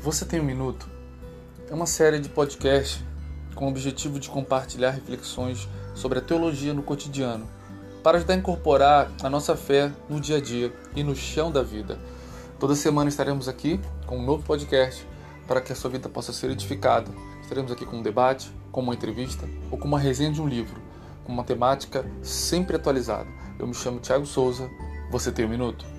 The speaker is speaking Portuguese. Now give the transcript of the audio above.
Você tem um minuto? É uma série de podcast com o objetivo de compartilhar reflexões sobre a teologia no cotidiano, para ajudar a incorporar a nossa fé no dia a dia e no chão da vida. Toda semana estaremos aqui com um novo podcast para que a sua vida possa ser edificada. Estaremos aqui com um debate, com uma entrevista ou com uma resenha de um livro, com uma temática sempre atualizada. Eu me chamo Tiago Souza. Você tem um minuto?